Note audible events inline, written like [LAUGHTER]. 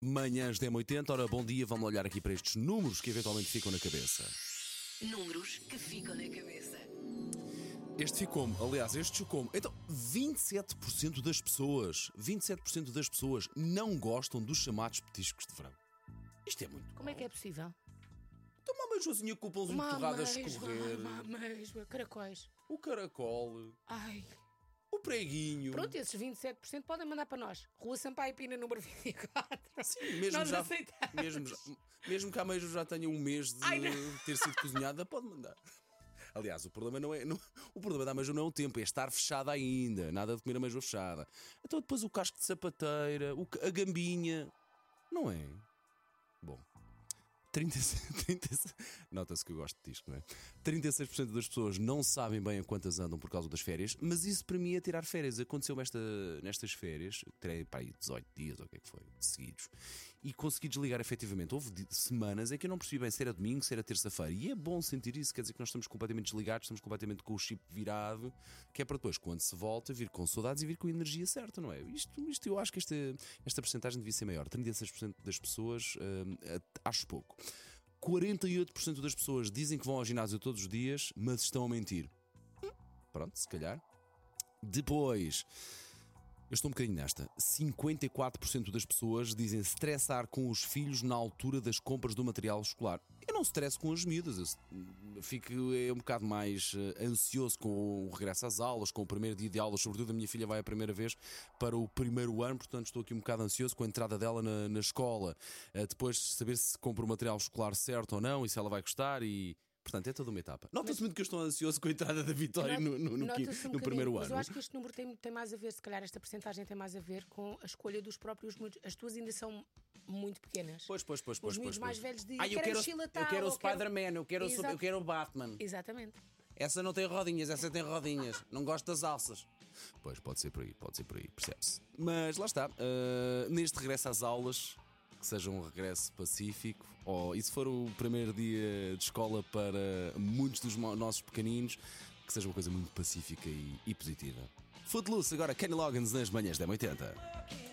Manhãs 1080, ora bom dia, vamos olhar aqui para estes números que eventualmente ficam na cabeça. Números que ficam na cabeça. Este ficou-me, aliás, este chocou-me. Então, 27% das pessoas, 27% das pessoas não gostam dos chamados petiscos de verão. Isto é muito. Como é que é possível? Toma uma beijozinha com o pãozinho torrado a escorrer, Uma ameijoa, caracóis. o caracol, Ai. O preguinho. Pronto, esses 27% podem mandar para nós. Rua Sampaio Pina, número 24. Sim, mesmo Nós já, aceitamos. mesmo, já- mesmo que a meijo já tenha um mês de Ai, ter sido cozinhada, pode mandar. Aliás, o problema não é. não- o problema da ameijoa não é o tempo, é estar fechada ainda. Nada de comer a ameijoa fechada. Então depois o casco de sapateira, o a gambinha. Não é? Bom. 36, 36 [LAUGHS] Nota-se que eu gosto disto, não é? 36% das pessoas não sabem bem a quantas andam por causa das férias, mas isso para mim é tirar férias. Aconteceu esta, nestas férias, terei para aí 18 dias ou o que é que foi, seguidos, e consegui desligar efetivamente. Houve semanas em que eu não percebi bem se era domingo, se era terça-feira, e é bom sentir isso, quer dizer que nós estamos completamente desligados, estamos completamente com o chip virado, que é para depois, quando se volta, vir com saudades e vir com a energia certa, não é? Isto, isto eu acho que esta, esta porcentagem devia ser maior. 36% das pessoas, hum, acho pouco. 48% das pessoas dizem que vão ao ginásio todos os dias, mas estão a mentir. Pronto, se calhar. Depois, eu estou um bocadinho nesta. 54% das pessoas dizem estressar com os filhos na altura das compras do material escolar. Não estresso com as miúdas, eu fico é um bocado mais eh, ansioso com o regresso às aulas, com o primeiro dia de aulas, sobretudo a minha filha vai a primeira vez para o primeiro ano, portanto estou aqui um bocado ansioso com a entrada dela na, na escola. Eh, Depois saber se compro o material escolar certo ou não e se ela vai gostar e. Portanto, é toda uma etapa. Nota-se muito que eu estou ansioso com a entrada da Vitória no, no, no, um no primeiro Mas ano. eu acho que este número tem, tem mais a ver, se calhar esta porcentagem tem mais a ver com a escolha dos próprios miúdos. As tuas ainda são muito pequenas. Pois, pois, pois, pois. Os miúdos pois, mais velhos dizem Ah, eu quero, mochila eu quero o Spider-Man, eu, quero Exato. eu quero o Batman. Exatamente. Essa não tem rodinhas, essa tem rodinhas. Não gosto das alças. Pois, pode ser por aí, pode ser por aí, percebe-se. Mas lá está, ah, neste regresso às aulas, que seja um regresso pacífico, ou e se for o primeiro dia de escola para muitos dos nossos pequeninos, que seja uma coisa muito pacífica e, e positiva. Footloose, agora Kenny Loggins nas manhãs da 80. So